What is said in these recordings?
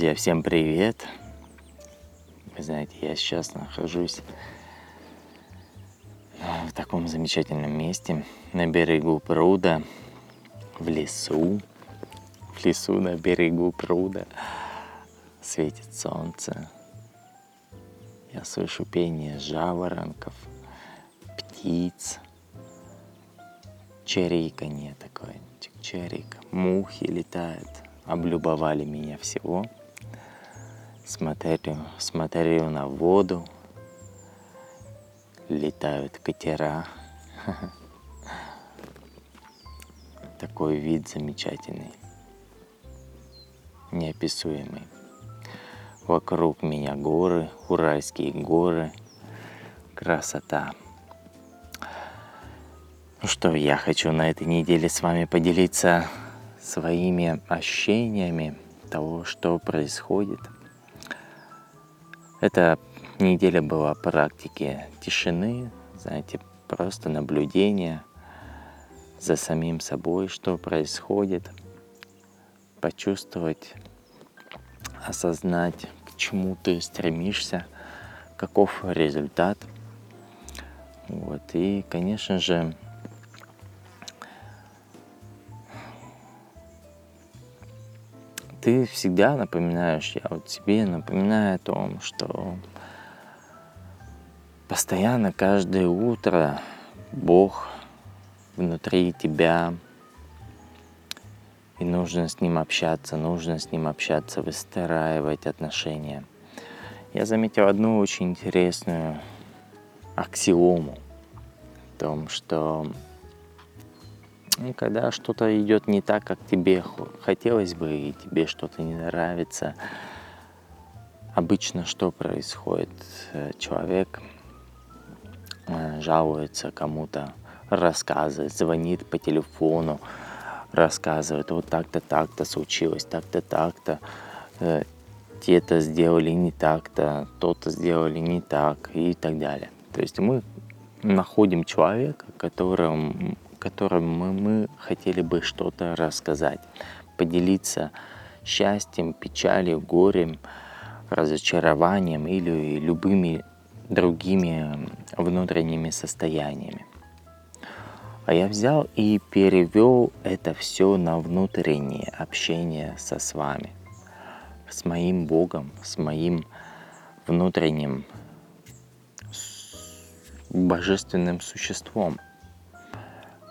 Друзья, всем привет! Вы знаете, я сейчас нахожусь в таком замечательном месте, на берегу пруда, в лесу. В лесу на берегу пруда светит солнце. Я слышу пение жаворонков, птиц, чириканье такое, чирик, мухи летают – облюбовали меня всего. Смотрю, смотрю на воду, летают катера. Такой вид замечательный, неописуемый. Вокруг меня горы, Уральские горы, красота. Ну что, я хочу на этой неделе с вами поделиться своими ощущениями того, что происходит. Эта неделя была практики тишины, знаете, просто наблюдение за самим собой, что происходит, почувствовать, осознать, к чему ты стремишься, каков результат. Вот. И, конечно же, ты всегда напоминаешь, я вот себе напоминаю о том, что постоянно каждое утро Бог внутри тебя, и нужно с Ним общаться, нужно с Ним общаться, выстраивать отношения. Я заметил одну очень интересную аксиому о том, что когда что-то идет не так, как тебе хотелось бы, и тебе что-то не нравится, обычно что происходит? Э, человек э, жалуется кому-то, рассказывает, звонит по телефону, рассказывает, вот так-то, так-то случилось, так-то, так-то, э, те-то сделали не так-то, то-то сделали не так и так далее. То есть мы находим человека, которому, которому мы хотели бы что-то рассказать, поделиться счастьем, печалью, горем, разочарованием или любыми другими внутренними состояниями. А я взял и перевел это все на внутреннее общение со с вами, с моим Богом, с моим внутренним божественным существом –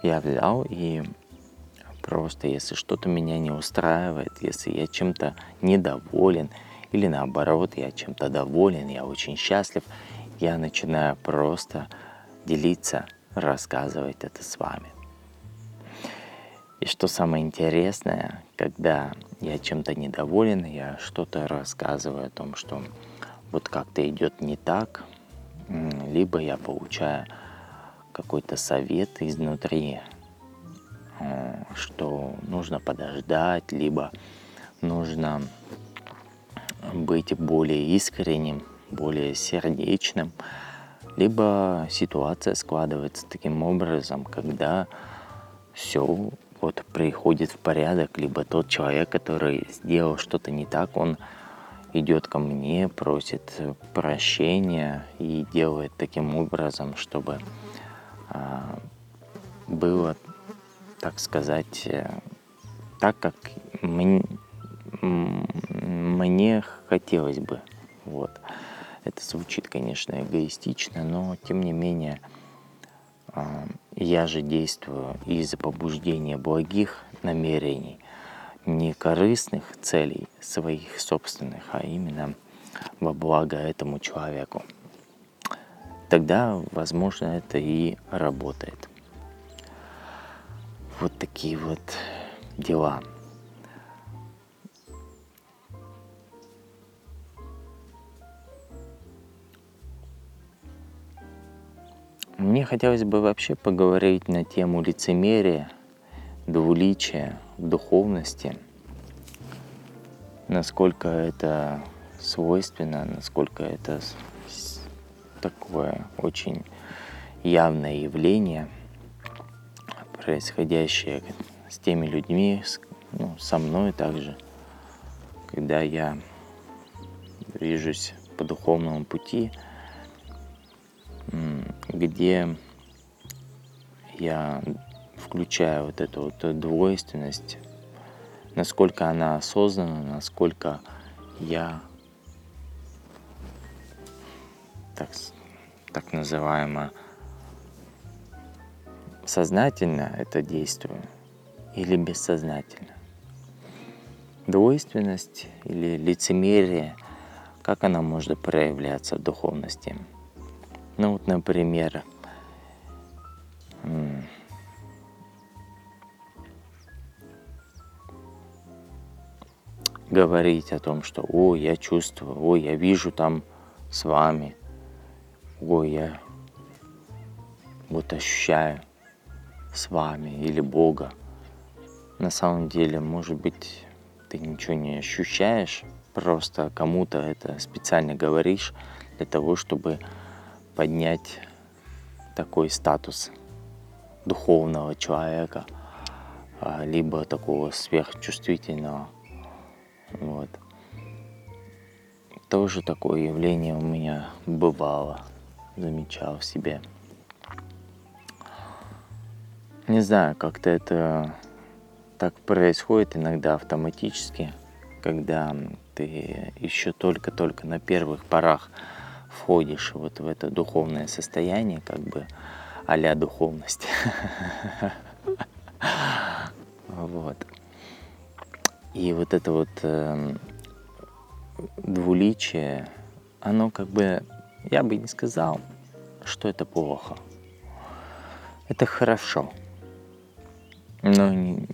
я взял и просто, если что-то меня не устраивает, если я чем-то недоволен, или наоборот, я чем-то доволен, я очень счастлив, я начинаю просто делиться, рассказывать это с вами. И что самое интересное, когда я чем-то недоволен, я что-то рассказываю о том, что вот как-то идет не так, либо я получаю какой-то совет изнутри, э, что нужно подождать, либо нужно быть более искренним, более сердечным, либо ситуация складывается таким образом, когда все вот приходит в порядок, либо тот человек, который сделал что-то не так, он идет ко мне, просит прощения и делает таким образом, чтобы было, так сказать, э, так, как мне, мне хотелось бы. Вот. Это звучит, конечно, эгоистично, но тем не менее а, я же действую из-за побуждения благих намерений, не корыстных целей своих собственных, а именно во благо этому человеку тогда, возможно, это и работает. Вот такие вот дела. Мне хотелось бы вообще поговорить на тему лицемерия, двуличия духовности, насколько это свойственно, насколько это такое очень явное явление, происходящее с теми людьми, с, ну, со мной также, когда я движусь по духовному пути, где я включаю вот эту вот двойственность, насколько она осознанна, насколько я так, так называемо сознательно это действую или бессознательно. Двойственность или лицемерие, как она может проявляться в духовности? Ну вот, например, говорить о том, что «О, я чувствую, о, я вижу там с вами, ой, я вот ощущаю с вами или Бога». На самом деле, может быть, ты ничего не ощущаешь, просто кому-то это специально говоришь для того, чтобы поднять такой статус духовного человека, а, либо такого сверхчувствительного. Вот. Тоже такое явление у меня бывало, замечал в себе. Не знаю, как-то это так происходит иногда автоматически, когда ты еще только-только на первых порах входишь вот в это духовное состояние, как бы а духовность. Вот. И вот это вот э, двуличие, оно как бы, я бы не сказал, что это плохо. Это хорошо. Но не,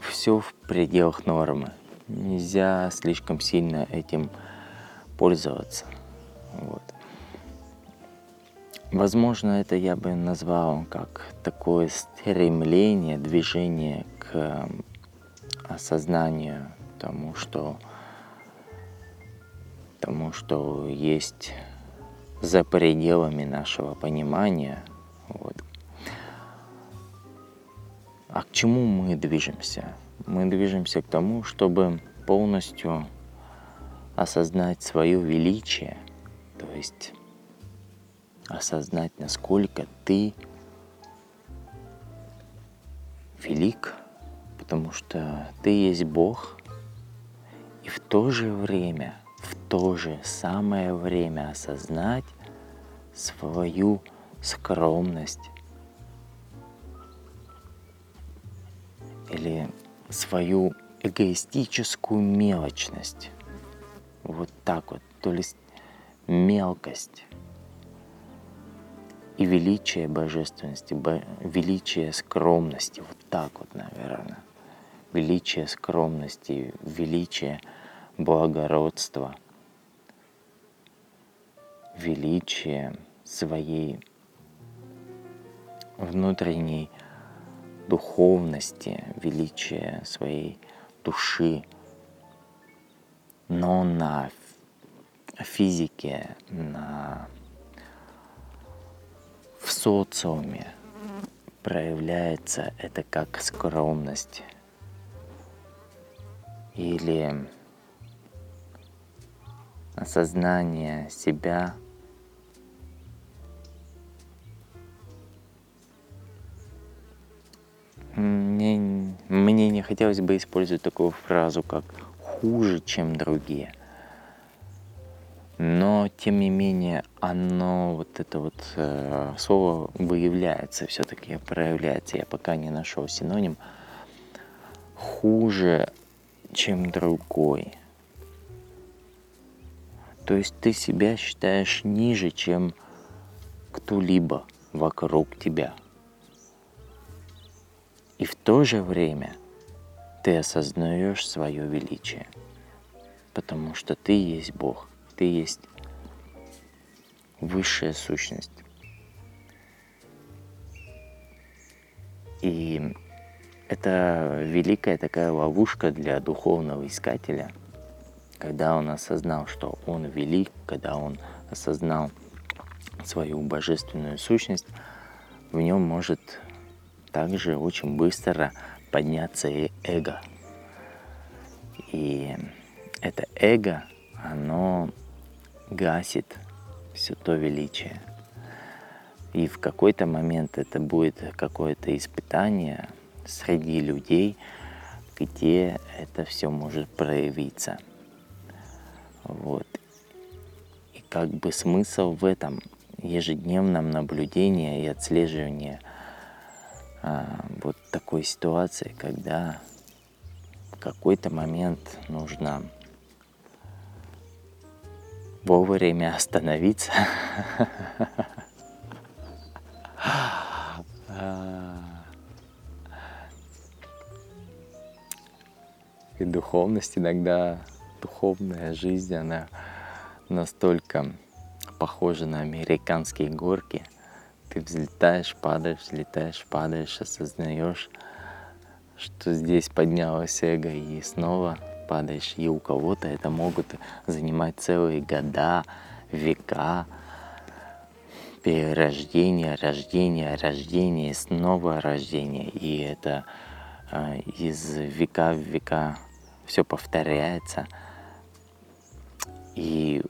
все в пределах нормы. Нельзя слишком сильно этим пользоваться. Вот. Возможно, это я бы назвал как такое стремление, движение к осознанию тому, что тому, что есть за пределами нашего понимания. Вот. А к чему мы движемся? Мы движемся к тому, чтобы полностью осознать свое величие, то есть осознать, насколько ты велик, потому что ты есть Бог, и в то же время, в то же самое время осознать свою скромность или свою эгоистическую мелочность. Вот так вот, то есть мелкость и величие божественности, величие скромности, вот так вот, наверное. Величие скромности, величие благородства, величие своей внутренней духовности, величие своей души, но на физике, на в социуме проявляется это как скромность. Или осознание себя мне, мне не хотелось бы использовать такую фразу, как хуже, чем другие – но тем не менее оно, вот это вот э, слово выявляется все-таки, проявляется. Я пока не нашел синоним. Хуже, чем другой. То есть ты себя считаешь ниже, чем кто-либо вокруг тебя. И в то же время ты осознаешь свое величие, потому что ты есть Бог – ты есть высшая сущность. И это великая такая ловушка для духовного искателя, когда он осознал, что он велик, когда он осознал свою божественную сущность, в нем может также очень быстро подняться и эго. И это эго, оно гасит все то величие. И в какой-то момент это будет какое-то испытание среди людей, где это все может проявиться. Вот. И как бы смысл в этом ежедневном наблюдении и отслеживании а, вот такой ситуации, когда в какой-то момент нужно вовремя остановиться. И духовность иногда, духовная жизнь, она настолько похожа на американские горки. Ты взлетаешь, падаешь, взлетаешь, падаешь, осознаешь, что здесь поднялось эго и снова падаешь. И у кого-то это могут занимать целые года, века, перерождение, рождение, рождение, снова рождение. И это э, из века в века все повторяется. И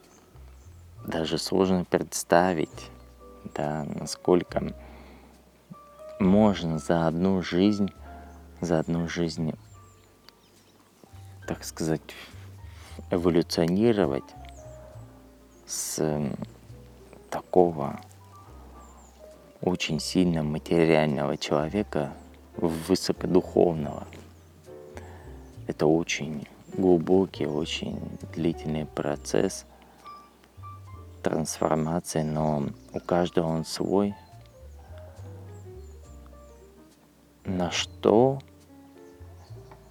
даже сложно представить, да, насколько можно за одну жизнь, за одну жизнь так сказать, эволюционировать с такого очень сильно материального человека в высокодуховного. Это очень глубокий, очень длительный процесс трансформации, но у каждого он свой. На что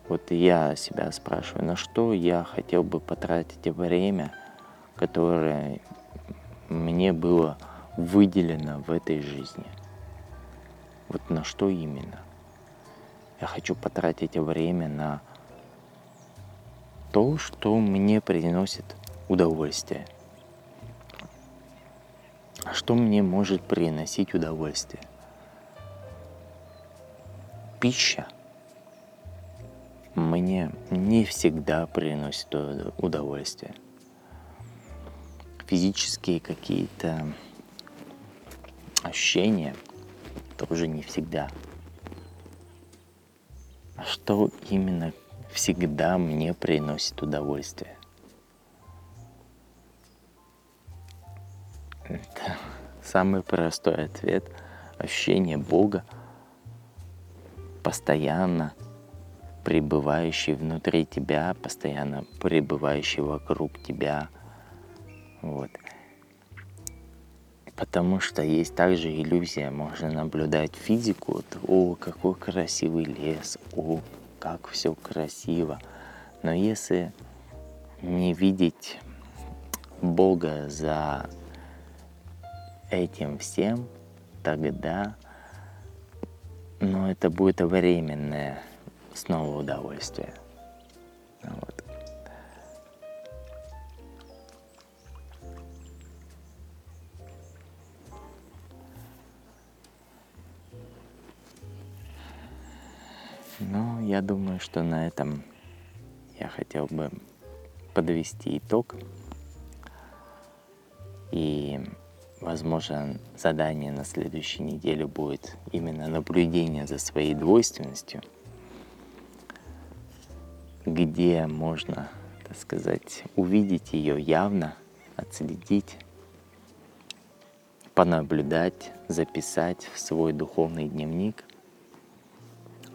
вот я себя спрашиваю, на что я хотел бы потратить время, которое мне было выделено в этой жизни. Вот на что именно? Я хочу потратить время на то, что мне приносит удовольствие. А что мне может приносить удовольствие? Пища – мне не всегда приносит удовольствие. Физические какие-то ощущения тоже не всегда. А что именно всегда мне приносит удовольствие? Это самый простой ответ. Ощущение Бога постоянно – пребывающий внутри тебя, постоянно пребывающий вокруг тебя. Вот. Потому что есть также иллюзия, можно наблюдать физику, вот, о, какой красивый лес, о, как все красиво. Но если не видеть Бога за этим всем, тогда ну, это будет временное снова удовольствие. Я думаю, что на этом я хотел бы подвести итог. И, возможно, задание на следующей неделе будет именно наблюдение за своей двойственностью – где можно, так сказать, увидеть ее явно, отследить, понаблюдать, записать в свой духовный дневник,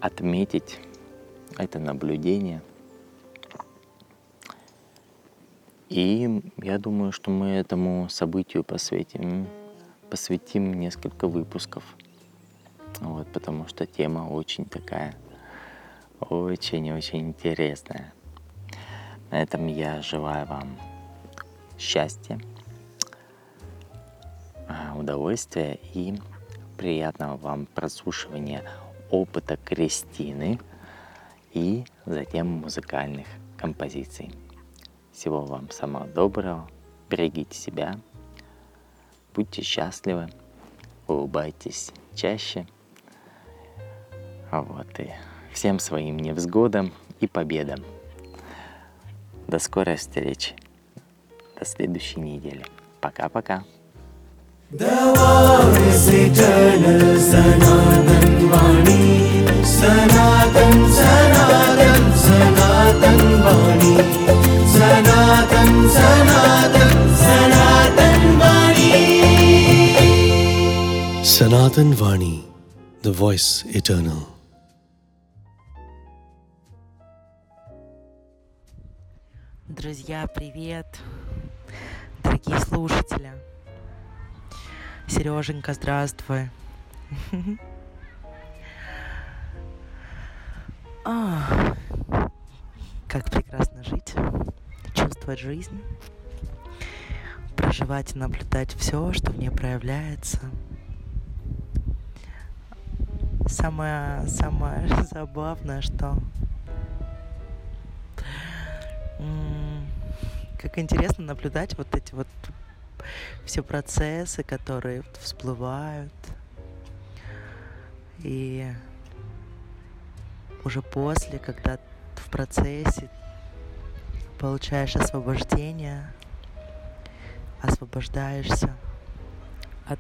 отметить это наблюдение. И я думаю, что мы этому событию посвятим, посвятим несколько выпусков. Вот, потому что тема очень такая очень-очень интересная. На этом я желаю вам счастья, а, удовольствия и приятного вам прослушивания опыта Кристины и затем музыкальных композиций. Всего вам самого доброго, берегите себя, будьте счастливы, улыбайтесь чаще. Вот и всем своим невзгодам и победам. До скорой встречи. До следующей недели. Пока-пока. The war is eternal, Sanatan Vani, Sanatan, Sanatan, Sanatan Vani, the voice eternal. Друзья, привет! Дорогие слушатели! Сереженька, здравствуй. Как прекрасно жить, чувствовать жизнь, проживать и наблюдать все, что в ней проявляется. Самое, самое забавное, что как интересно наблюдать вот эти вот все процессы, которые всплывают. И уже после, когда в процессе получаешь освобождение, освобождаешься от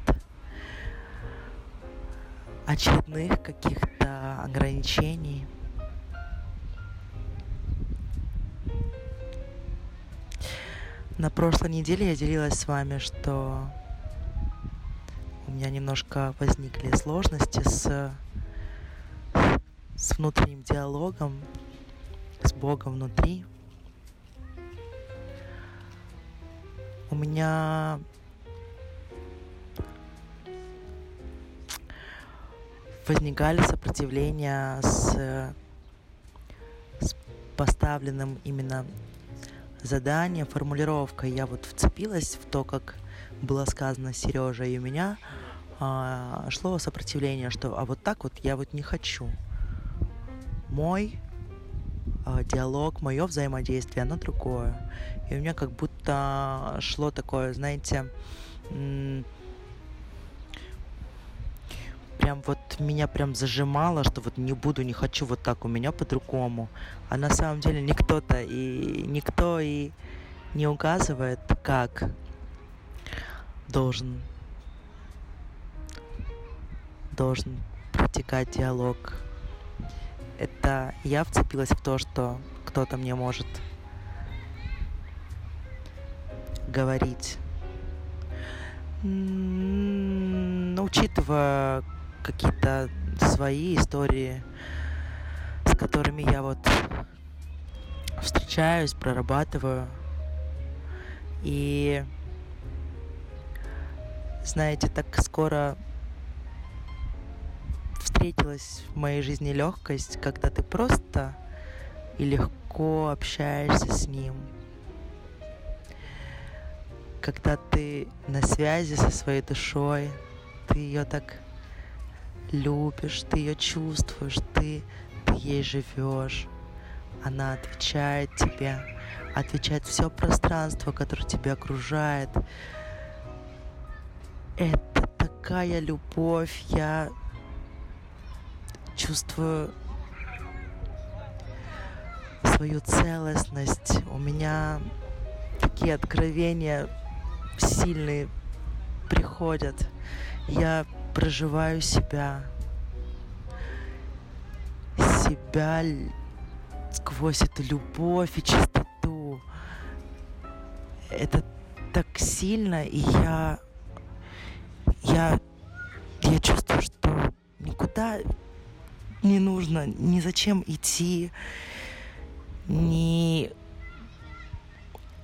очередных каких-то ограничений – На прошлой неделе я делилась с вами, что у меня немножко возникли сложности с, с внутренним диалогом, с Богом внутри. У меня возникали сопротивления с, с поставленным именно задание, формулировка. Я вот вцепилась в то, как было сказано Сережа, и у меня а, шло сопротивление, что а вот так вот я вот не хочу. Мой а, диалог, мое взаимодействие, оно другое. И у меня как будто шло такое, знаете, прям вот меня прям зажимало, что вот не буду, не хочу вот так, у меня по-другому. А на самом деле никто-то и никто и не указывает, как должен должен протекать диалог. Это я вцепилась в то, что кто-то мне может говорить. Но учитывая какие-то свои истории, с которыми я вот встречаюсь, прорабатываю. И знаете, так скоро встретилась в моей жизни легкость, когда ты просто и легко общаешься с ним. Когда ты на связи со своей душой, ты ее так любишь, ты ее чувствуешь, ты, ты ей живешь. Она отвечает тебе, отвечает все пространство, которое тебя окружает. Это такая любовь, я чувствую свою целостность. У меня такие откровения сильные приходят. Я проживаю себя, себя сквозь эту любовь и чистоту. Это так сильно, и я, я, я чувствую, что никуда не нужно, ни зачем идти, ни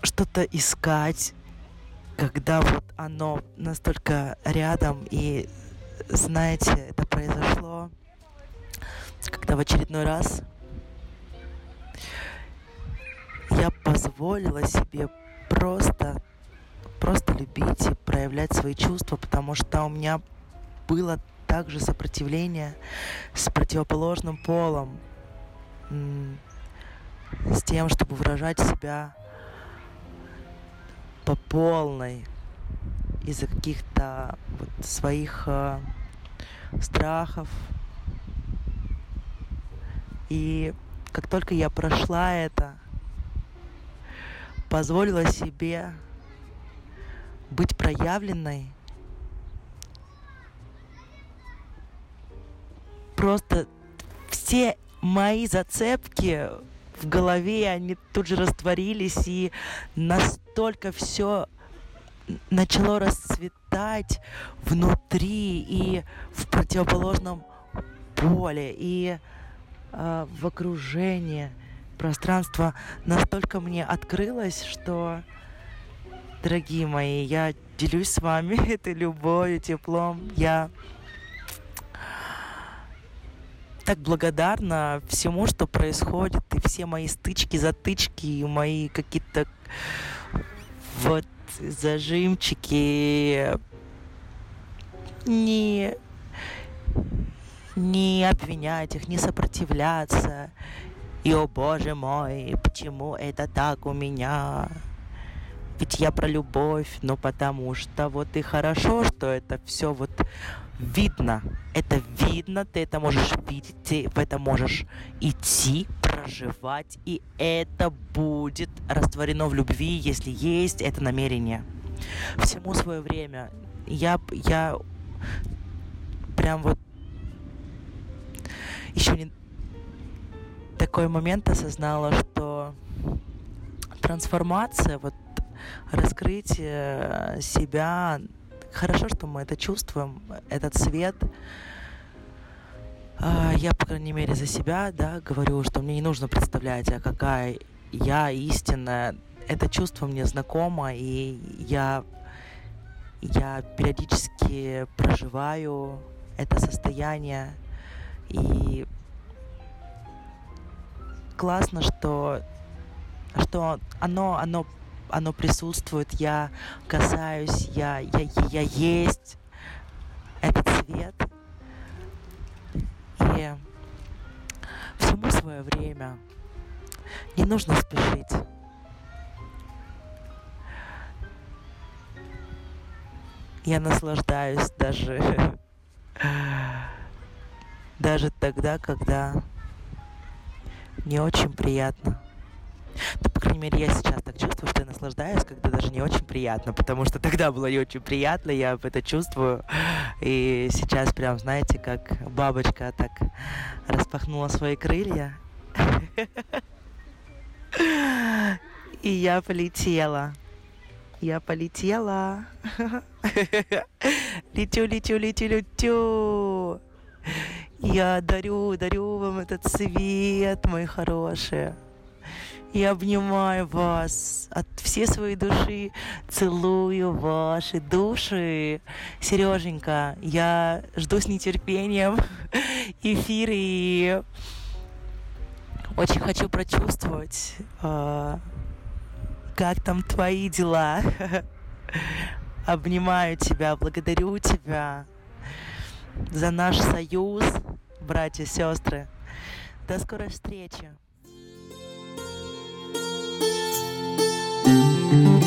что-то искать, когда вот оно настолько рядом и знаете, это произошло, когда в очередной раз я позволила себе просто, просто любить и проявлять свои чувства, потому что у меня было также сопротивление с противоположным полом, с тем, чтобы выражать себя по полной из-за каких-то вот своих э, страхов. И как только я прошла это, позволила себе быть проявленной. Просто все мои зацепки в голове, они тут же растворились, и настолько все начало расцветать внутри и в противоположном поле, и э, в окружении. Пространство настолько мне открылось, что, дорогие мои, я делюсь с вами этой любовью, теплом. Я так благодарна всему, что происходит, и все мои стычки, затычки, и мои какие-то вот зажимчики. Не, не обвинять их, не сопротивляться. И, о боже мой, почему это так у меня? Ведь я про любовь, но потому что вот и хорошо, что это все вот видно. Это видно, ты это можешь видеть, ты в это можешь идти, проживать, и это будет растворено в любви, если есть это намерение. Всему свое время. Я, я прям вот еще не такой момент осознала, что трансформация, вот раскрытие себя хорошо, что мы это чувствуем, этот свет. А, я, по крайней мере, за себя, да, говорю, что мне не нужно представлять, а какая я истинная. Это чувство мне знакомо, и я, я периодически проживаю это состояние. И классно, что, что оно, оно оно присутствует, я касаюсь, я, я, я есть этот свет. Всему свое время. Не нужно спешить. Я наслаждаюсь даже даже тогда, когда не очень приятно. Ну, по крайней мере, я сейчас так чувствую, что я наслаждаюсь, когда даже не очень приятно, потому что тогда было не очень приятно, я это чувствую. И сейчас прям, знаете, как бабочка так распахнула свои крылья. И я полетела. Я полетела. Летю, летю, летю, летю. Я дарю, дарю вам этот свет, мои хорошие. Я обнимаю вас от всей своей души, целую ваши души. Сереженька, я жду с нетерпением эфир и очень хочу прочувствовать, а, как там твои дела. Обнимаю тебя, благодарю тебя за наш союз, братья и сестры. До скорой встречи. thank you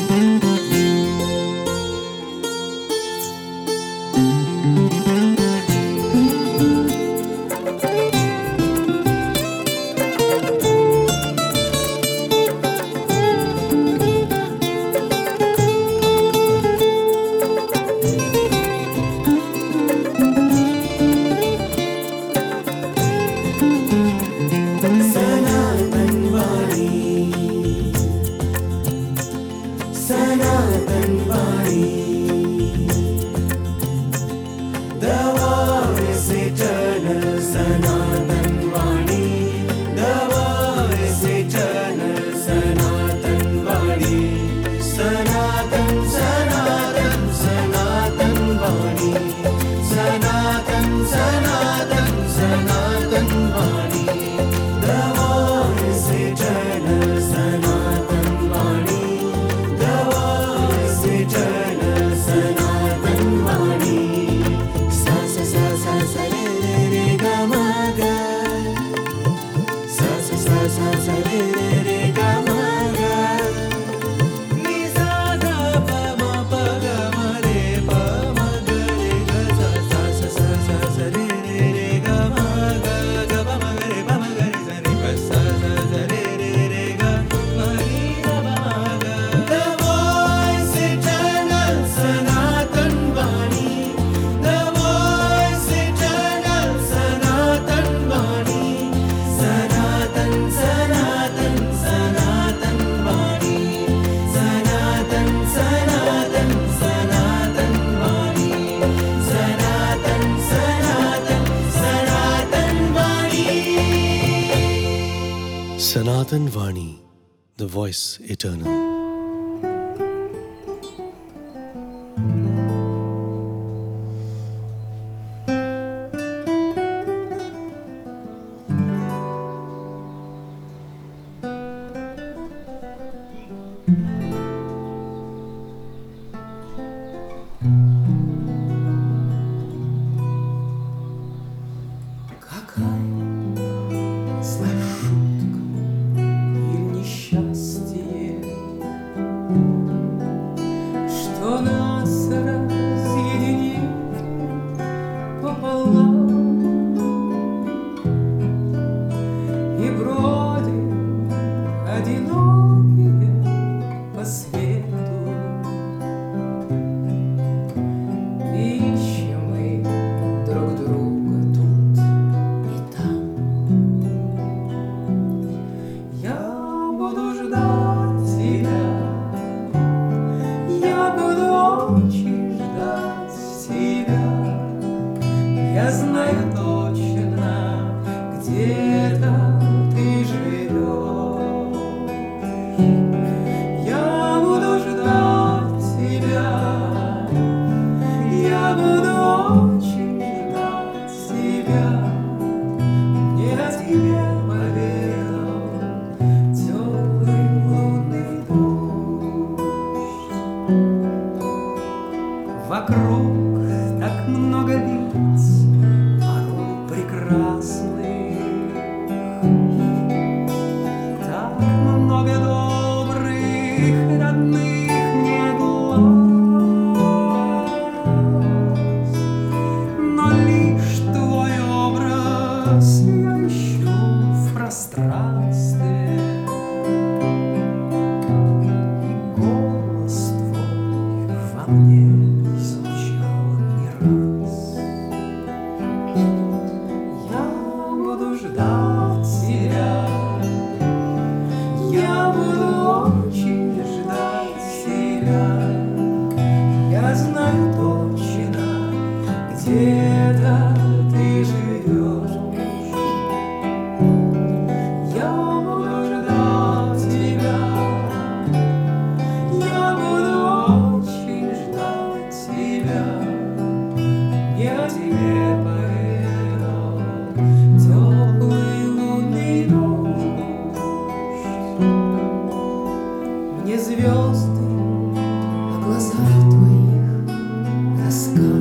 sky.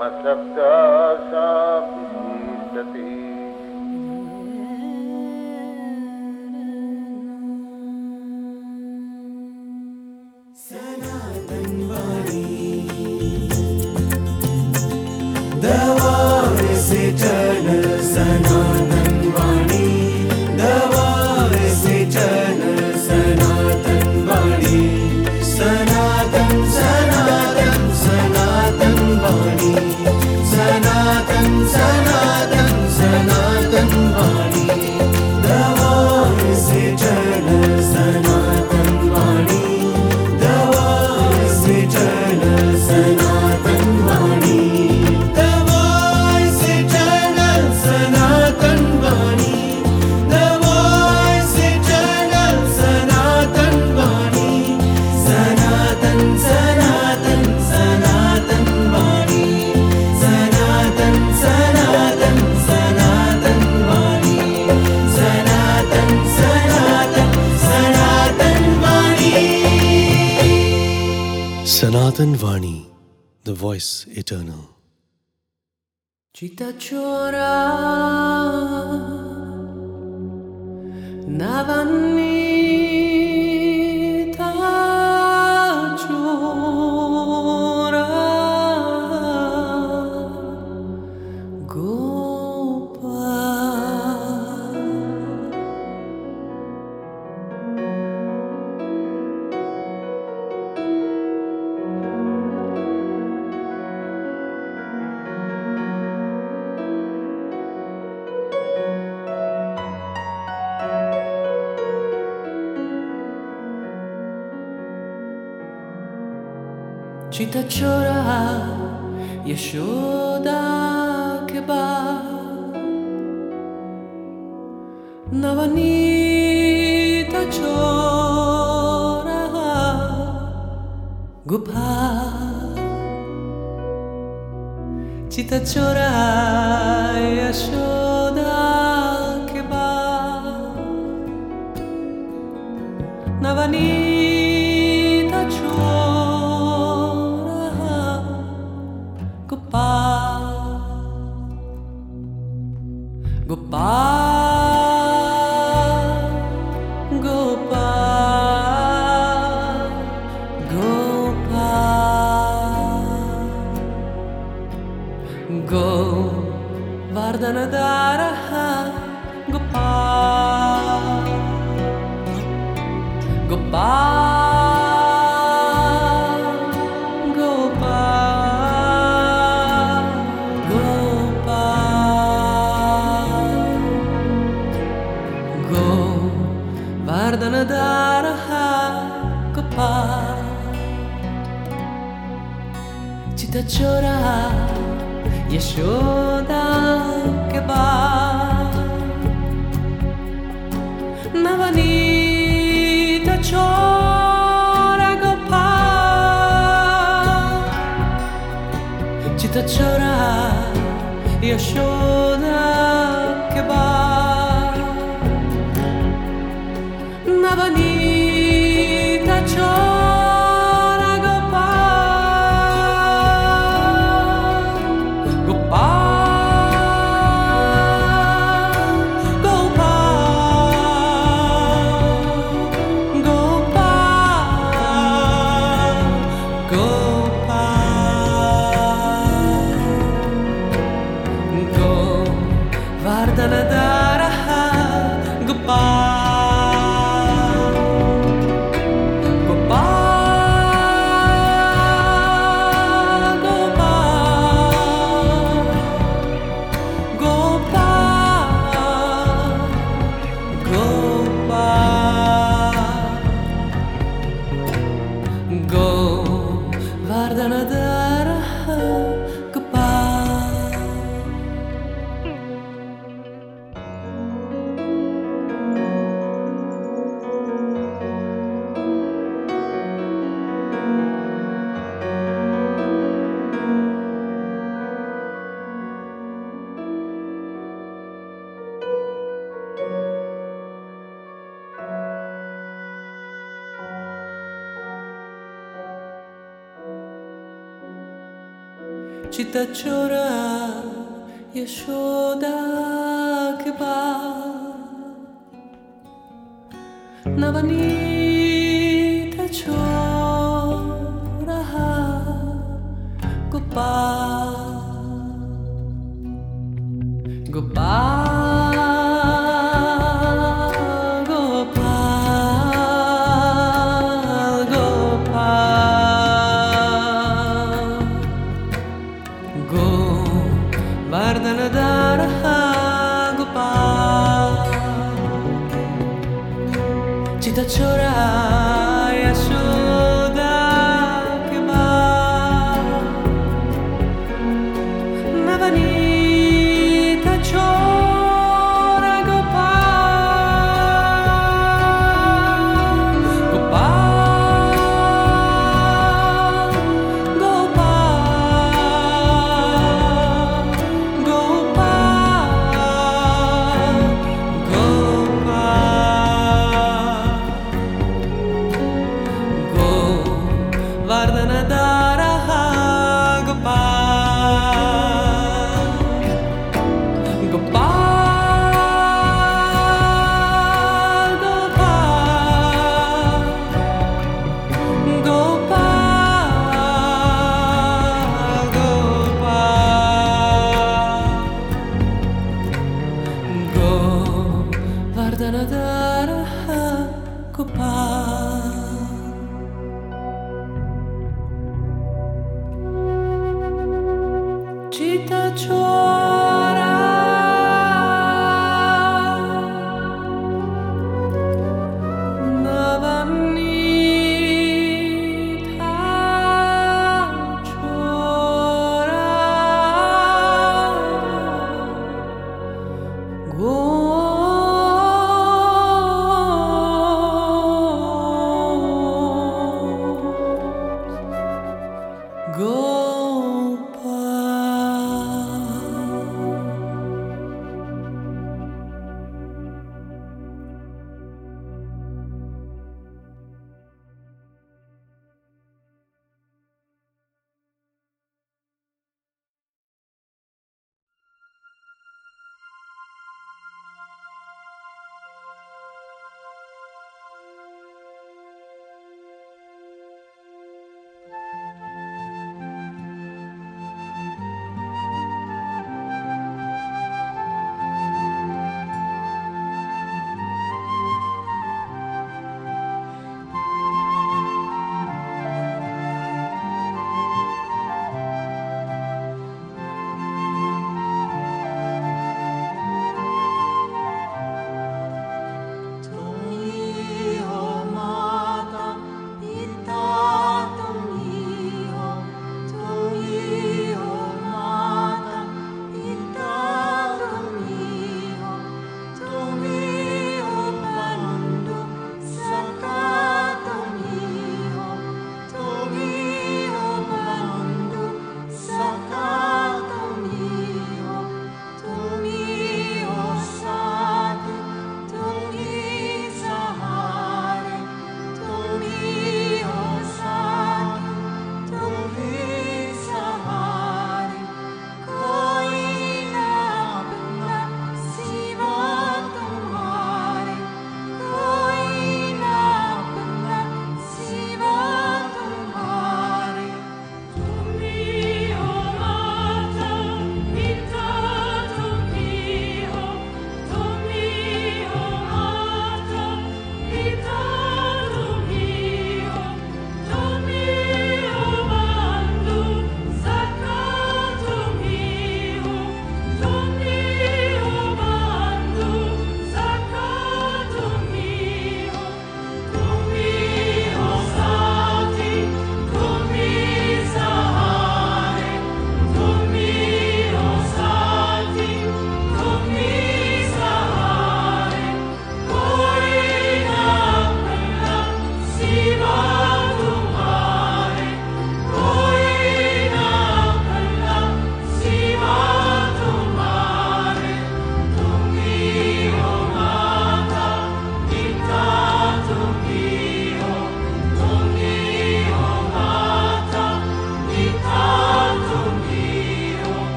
myself down. voice eternal. Shita chora Yashoda keba Navanita chora Gupa Chita chora Yashoda chora, Yashoda. 지다쳐라.